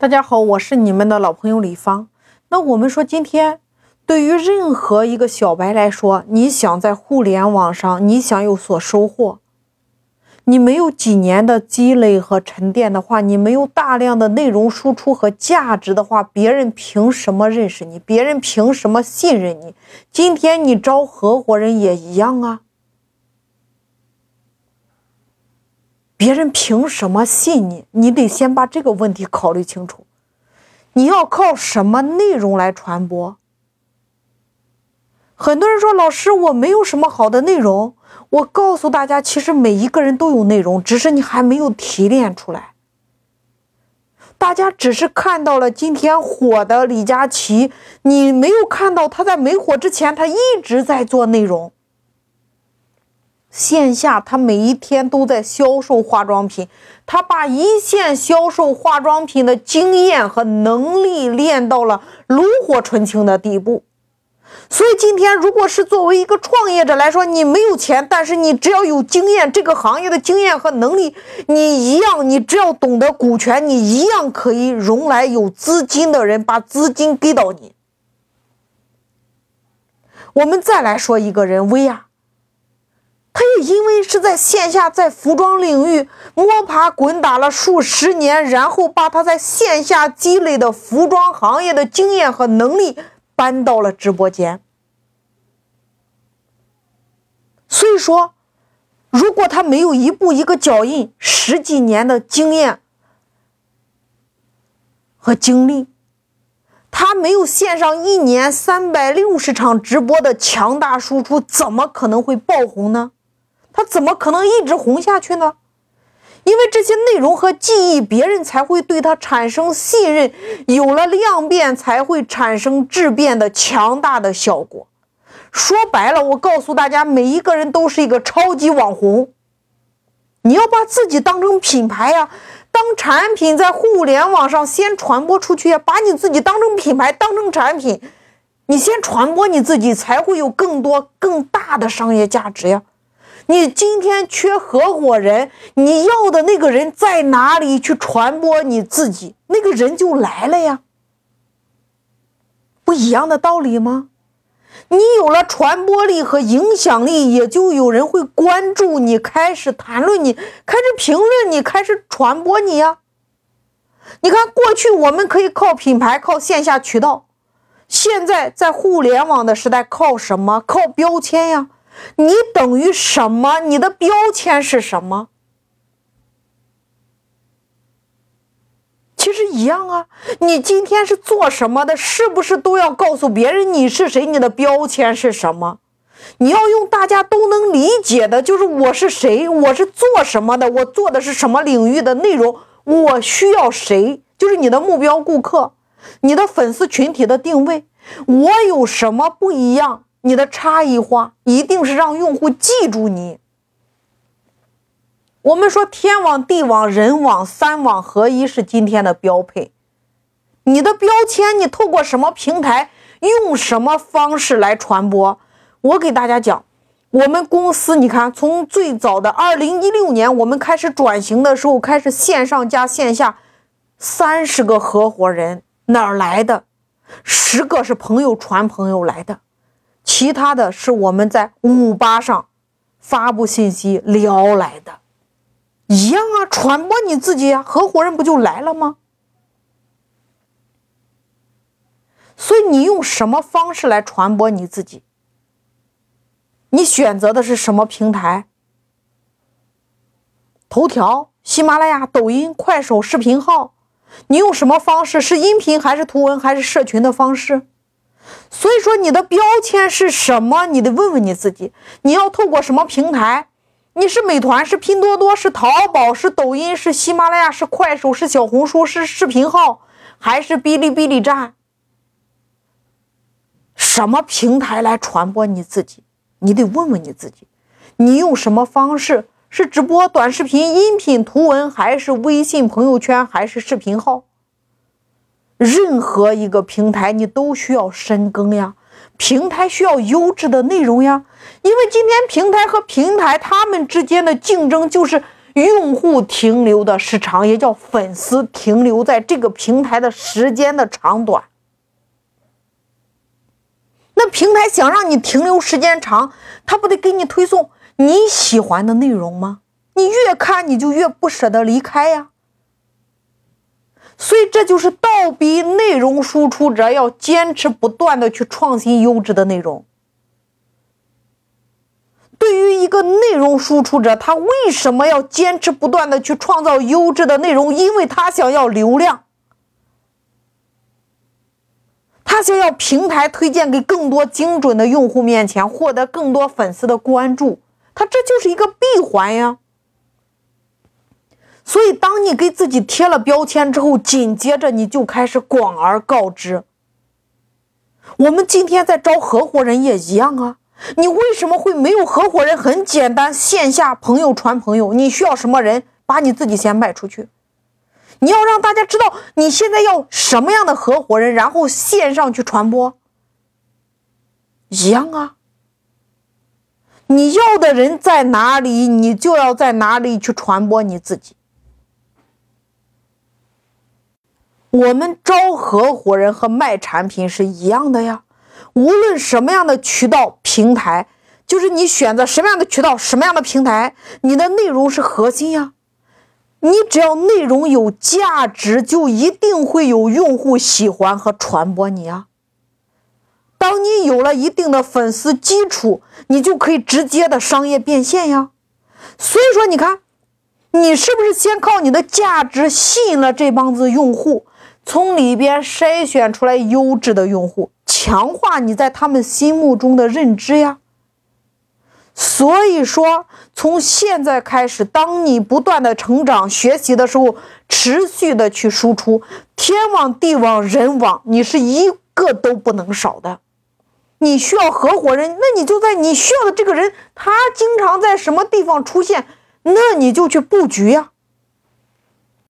大家好，我是你们的老朋友李芳。那我们说，今天对于任何一个小白来说，你想在互联网上，你想有所收获，你没有几年的积累和沉淀的话，你没有大量的内容输出和价值的话，别人凭什么认识你？别人凭什么信任你？今天你招合伙人也一样啊。别人凭什么信你？你得先把这个问题考虑清楚。你要靠什么内容来传播？很多人说：“老师，我没有什么好的内容。”我告诉大家，其实每一个人都有内容，只是你还没有提炼出来。大家只是看到了今天火的李佳琦，你没有看到他在没火之前，他一直在做内容。线下，他每一天都在销售化妆品，他把一线销售化妆品的经验和能力练到了炉火纯青的地步。所以今天，如果是作为一个创业者来说，你没有钱，但是你只要有经验，这个行业的经验和能力，你一样，你只要懂得股权，你一样可以容来有资金的人把资金给到你。我们再来说一个人，薇娅。因为是在线下在服装领域摸爬滚打了数十年，然后把他在线下积累的服装行业的经验和能力搬到了直播间。所以说，如果他没有一步一个脚印，十几年的经验和经历，他没有线上一年三百六十场直播的强大输出，怎么可能会爆红呢？他怎么可能一直红下去呢？因为这些内容和记忆，别人才会对他产生信任。有了量变，才会产生质变的强大的效果。说白了，我告诉大家，每一个人都是一个超级网红。你要把自己当成品牌呀，当产品在互联网上先传播出去呀，把你自己当成品牌，当成产品，你先传播你自己，才会有更多更大的商业价值呀。你今天缺合伙人，你要的那个人在哪里？去传播你自己，那个人就来了呀，不一样的道理吗？你有了传播力和影响力，也就有人会关注你，开始谈论你，开始评论你，开始传播你呀。你看，过去我们可以靠品牌，靠线下渠道，现在在互联网的时代，靠什么？靠标签呀。你等于什么？你的标签是什么？其实一样啊。你今天是做什么的？是不是都要告诉别人你是谁？你的标签是什么？你要用大家都能理解的，就是我是谁，我是做什么的，我做的是什么领域的内容，我需要谁？就是你的目标顾客，你的粉丝群体的定位，我有什么不一样？你的差异化一定是让用户记住你。我们说天网、地网、人网三网合一是今天的标配。你的标签，你透过什么平台，用什么方式来传播？我给大家讲，我们公司，你看，从最早的二零一六年，我们开始转型的时候，开始线上加线下，三十个合伙人哪儿来的？十个是朋友传朋友来的。其他的是我们在五八上发布信息聊来的，一样啊，传播你自己呀，合伙人不就来了吗？所以你用什么方式来传播你自己？你选择的是什么平台？头条、喜马拉雅、抖音、快手视频号，你用什么方式？是音频还是图文还是社群的方式？所以说你的标签是什么？你得问问你自己。你要透过什么平台？你是美团，是拼多多，是淘宝，是抖音，是喜马拉雅，是快手，是小红书，是视频号，还是哔哩哔哩站？什么平台来传播你自己？你得问问你自己。你用什么方式？是直播、短视频、音频、图文，还是微信朋友圈，还是视频号？任何一个平台，你都需要深耕呀。平台需要优质的内容呀，因为今天平台和平台他们之间的竞争就是用户停留的时长，也叫粉丝停留在这个平台的时间的长短。那平台想让你停留时间长，他不得给你推送你喜欢的内容吗？你越看你就越不舍得离开呀。所以这就是倒逼内容输出者要坚持不断的去创新优质的内容。对于一个内容输出者，他为什么要坚持不断的去创造优质的内容？因为他想要流量。他想要平台推荐给更多精准的用户面前，获得更多粉丝的关注，他这就是一个闭环呀。所以，当你给自己贴了标签之后，紧接着你就开始广而告之。我们今天在招合伙人也一样啊，你为什么会没有合伙人？很简单，线下朋友传朋友，你需要什么人，把你自己先卖出去。你要让大家知道你现在要什么样的合伙人，然后线上去传播，一样啊。你要的人在哪里，你就要在哪里去传播你自己。我们招合伙人和卖产品是一样的呀，无论什么样的渠道平台，就是你选择什么样的渠道、什么样的平台，你的内容是核心呀。你只要内容有价值，就一定会有用户喜欢和传播你啊。当你有了一定的粉丝基础，你就可以直接的商业变现呀。所以说，你看，你是不是先靠你的价值吸引了这帮子用户，从里边筛选出来优质的用户，强化你在他们心目中的认知呀？所以说，从现在开始，当你不断的成长、学习的时候，持续的去输出，天网、地网、人网，你是一个都不能少的。你需要合伙人，那你就在你需要的这个人，他经常在什么地方出现，那你就去布局呀。